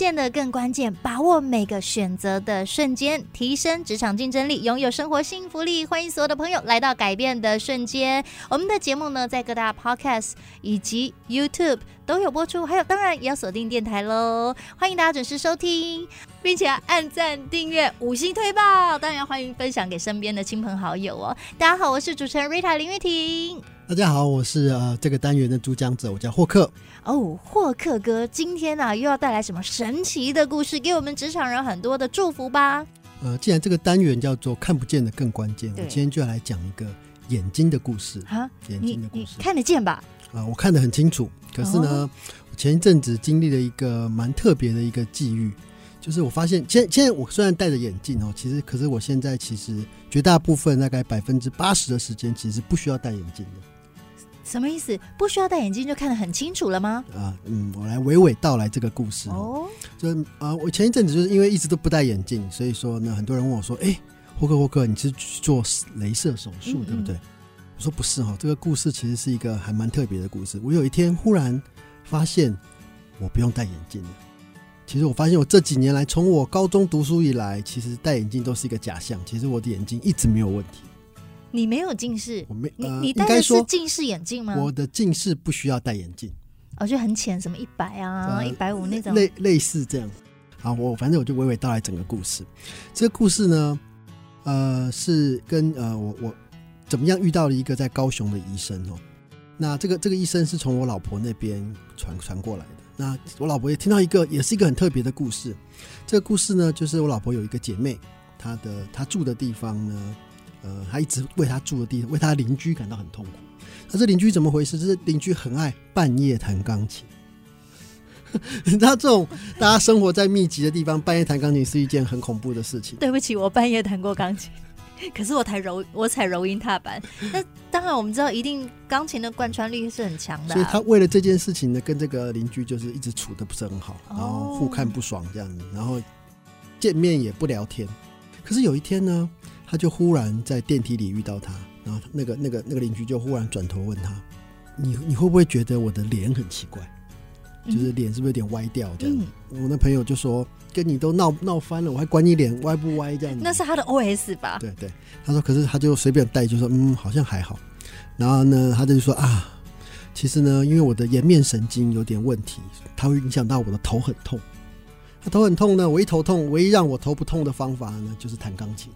变得更关键，把握每个选择的瞬间，提升职场竞争力，拥有生活幸福力。欢迎所有的朋友来到改变的瞬间。我们的节目呢，在各大 Podcast 以及 YouTube 都有播出，还有当然也要锁定电台喽。欢迎大家准时收听，并且按赞、订阅、五星推报，当然欢迎分享给身边的亲朋好友哦。大家好，我是主持人 Rita 林玉婷。大家好，我是呃这个单元的主讲者，我叫霍克。哦，霍克哥，今天呢、啊、又要带来什么神奇的故事，给我们职场人很多的祝福吧？呃，既然这个单元叫做看不见的更关键，我今天就要来讲一个眼睛的故事啊，眼睛的故事，看得见吧？啊、呃，我看得很清楚。可是呢，哦、我前一阵子经历了一个蛮特别的一个际遇，就是我发现，现现在我虽然戴着眼镜哦，其实可是我现在其实绝大部分大概百分之八十的时间，其实不需要戴眼镜的。什么意思？不需要戴眼镜就看得很清楚了吗？啊，嗯，我来娓娓道来这个故事哦。就啊，我前一阵子就是因为一直都不戴眼镜，所以说呢，很多人问我说：“哎、欸，霍克霍克，你是做镭射手术、嗯、对不对？”我说：“不是哈，这个故事其实是一个还蛮特别的故事。我有一天忽然发现，我不用戴眼镜了。其实我发现，我这几年来，从我高中读书以来，其实戴眼镜都是一个假象。其实我的眼睛一直没有问题。”你没有近视，我没，呃、你你戴的是近视眼镜吗？我的近视不需要戴眼镜，哦，就很浅，什么一百啊、一百五那种，类类似这样。好，我反正我就娓娓道来整个故事。这个故事呢，呃，是跟呃我我怎么样遇到了一个在高雄的医生哦。那这个这个医生是从我老婆那边传传过来的。那我老婆也听到一个，也是一个很特别的故事。这个故事呢，就是我老婆有一个姐妹，她的她住的地方呢。呃，他一直为他住的地方，为他邻居感到很痛苦。那这邻居怎么回事？就是邻居很爱半夜弹钢琴。你知道这种大家生活在密集的地方，半夜弹钢琴是一件很恐怖的事情。对不起，我半夜弹过钢琴，可是我弹柔，我踩柔音踏板。那当然，我们知道一定钢琴的贯穿力是很强的啊。所以他为了这件事情呢，跟这个邻居就是一直处的不是很好，然后互看不爽这样子，然后见面也不聊天。可是有一天呢，他就忽然在电梯里遇到他，然后那个那个那个邻居就忽然转头问他：“你你会不会觉得我的脸很奇怪？就是脸是不是有点歪掉这样？”嗯、我那朋友就说：“跟你都闹闹翻了，我还管你脸歪不歪这样子？”那是他的 OS 吧？对对，他说：“可是他就随便带，就说嗯，好像还好。”然后呢，他就说：“啊，其实呢，因为我的颜面神经有点问题，它会影响到我的头很痛。他头很痛呢，我一头痛，唯一让我头不痛的方法呢，就是弹钢琴。”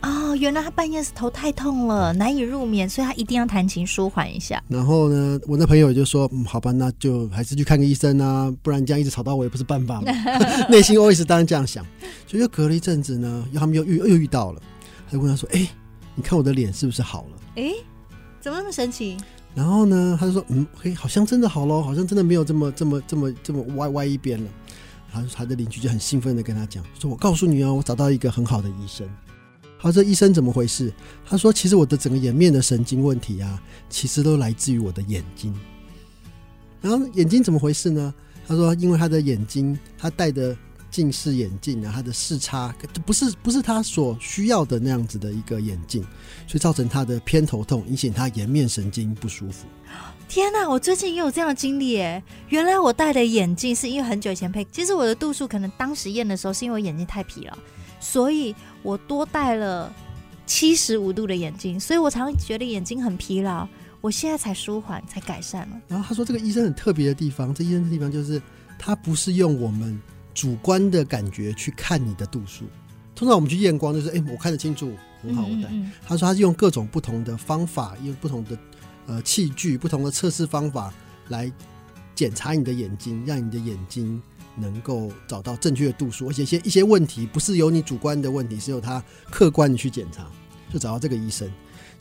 哦，原来他半夜是头太痛了，难以入眠，所以他一定要弹琴舒缓一下。然后呢，我那朋友就说：“嗯，好吧，那就还是去看个医生啊，不然这样一直吵到我也不是办法嘛。”内心 always 当然这样想。所以又隔了一阵子呢，他们又遇又遇到了，他就问他说：“哎、欸，你看我的脸是不是好了？”哎、欸，怎么那么神奇？然后呢，他就说：“嗯，嘿，好像真的好了，好像真的没有这么这么这么这么歪歪一边了。”然后他的邻居就很兴奋的跟他讲：“说我告诉你哦，我找到一个很好的医生。”好，这医生怎么回事？他说：“其实我的整个颜面的神经问题啊，其实都来自于我的眼睛。然后眼睛怎么回事呢？他说，因为他的眼睛，他戴的近视眼镜啊，他的视差不是不是他所需要的那样子的一个眼镜，所以造成他的偏头痛，引起他颜面神经不舒服。天哪，我最近也有这样的经历诶！原来我戴的眼镜是因为很久以前配，其实我的度数可能当时验的时候是因为我眼睛太疲劳。”所以我多戴了七十五度的眼镜，所以我常常觉得眼睛很疲劳。我现在才舒缓，才改善了。然后他说，这个医生很特别的地方，这医生的地方就是他不是用我们主观的感觉去看你的度数。通常我们去验光就是，哎，我看得清楚，很好，我戴。他说他是用各种不同的方法，用不同的呃器具、不同的测试方法来检查你的眼睛，让你的眼睛。能够找到正确的度数，而且一些一些问题不是由你主观的问题，是由他客观的去检查，就找到这个医生。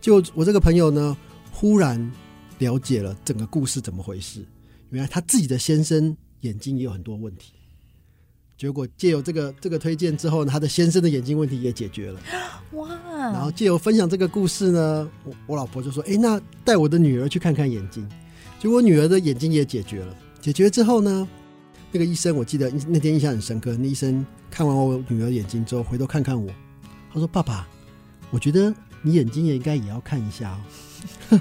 就我这个朋友呢，忽然了解了整个故事怎么回事。原来他自己的先生眼睛也有很多问题，结果借由这个这个推荐之后呢，他的先生的眼睛问题也解决了。哇！然后借由分享这个故事呢，我我老婆就说：“哎，那带我的女儿去看看眼睛。”结果女儿的眼睛也解决了。解决之后呢，那个医生我记得那天印象很深刻。那医生看完我女儿眼睛之后，回头看看我，他说：“爸爸，我觉得你眼睛也应该也要看一下。”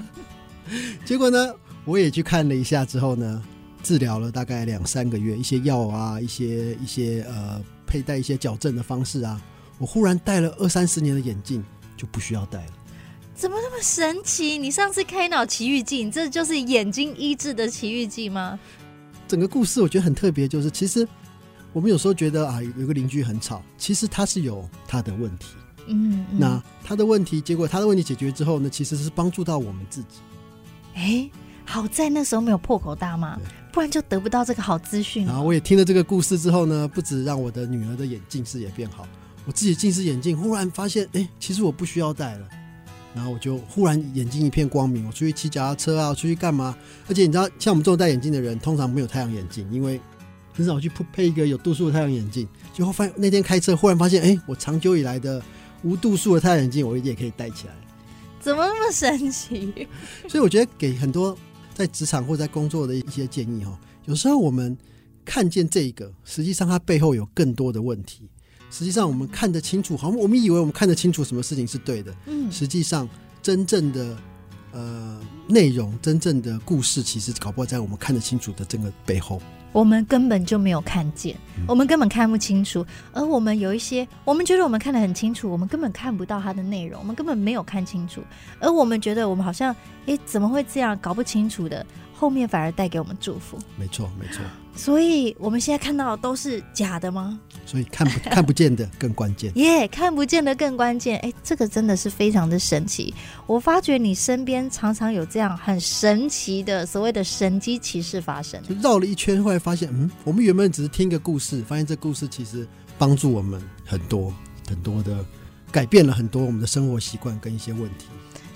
结果呢，我也去看了一下之后呢。治疗了大概两三个月，一些药啊，一些一些呃，佩戴一些矫正的方式啊，我忽然戴了二三十年的眼镜就不需要戴了。怎么那么神奇？你上次开脑奇遇记，这就是眼睛医治的奇遇记吗？整个故事我觉得很特别，就是其实我们有时候觉得啊，有个邻居很吵，其实他是有他的问题。嗯，嗯，那他的问题，结果他的问题解决之后呢，其实是帮助到我们自己。哎。好在那时候没有破口大骂，不然就得不到这个好资讯。然后我也听了这个故事之后呢，不止让我的女儿的眼近视也变好，我自己近视眼镜忽然发现，哎，其实我不需要戴了。然后我就忽然眼睛一片光明，我出去骑脚踏车啊，出去干嘛？而且你知道，像我们这种戴眼镜的人，通常没有太阳眼镜，因为很少去配一个有度数的太阳眼镜。结果发现那天开车，忽然发现，哎，我长久以来的无度数的太阳眼镜，我也可以戴起来。怎么那么神奇？所以我觉得给很多。在职场或在工作的一些建议哈，有时候我们看见这个，实际上它背后有更多的问题。实际上我们看得清楚，好像我们以为我们看得清楚什么事情是对的，嗯，实际上真正的呃内容、真正的故事，其实搞不好在我们看得清楚的这个背后。我们根本就没有看见，我们根本看不清楚，而我们有一些，我们觉得我们看得很清楚，我们根本看不到它的内容，我们根本没有看清楚，而我们觉得我们好像，诶，怎么会这样？搞不清楚的。后面反而带给我们祝福，没错没错。所以我们现在看到的都是假的吗？所以看不 看不见的更关键。耶，yeah, 看不见的更关键。哎，这个真的是非常的神奇。我发觉你身边常常有这样很神奇的所谓的神机骑士发生。就绕了一圈，后来发现，嗯，我们原本只是听个故事，发现这故事其实帮助我们很多很多的，改变了很多我们的生活习惯跟一些问题。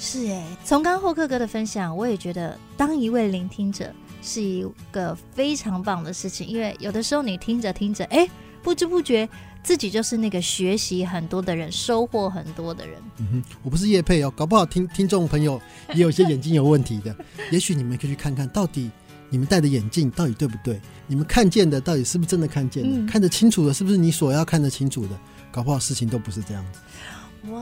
是哎，从刚霍克哥的分享，我也觉得当一位聆听者是一个非常棒的事情，因为有的时候你听着听着，哎，不知不觉自己就是那个学习很多的人，收获很多的人。嗯哼，我不是叶配哦，搞不好听听众朋友也有些眼睛有问题的，也许你们可以去看看到底你们戴的眼镜到底对不对，你们看见的到底是不是真的看见的，嗯、看得清楚的是不是你所要看得清楚的，搞不好事情都不是这样子。哇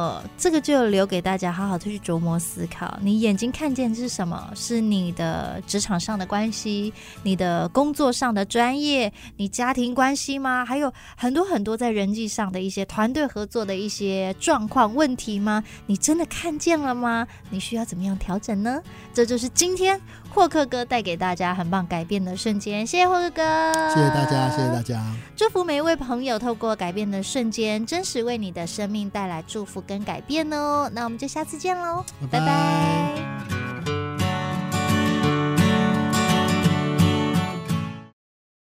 哦，这个就留给大家好好的去琢磨思考。你眼睛看见的是什么？是你的职场上的关系，你的工作上的专业，你家庭关系吗？还有很多很多在人际上的一些团队合作的一些状况问题吗？你真的看见了吗？你需要怎么样调整呢？这就是今天霍克哥带给大家很棒改变的瞬间。谢谢霍克哥，谢谢大家，谢谢大家。祝福每一位朋友透过改变的瞬间，真实为你的生命带来祝福跟改变哦，那我们就下次见喽，拜拜。拜拜。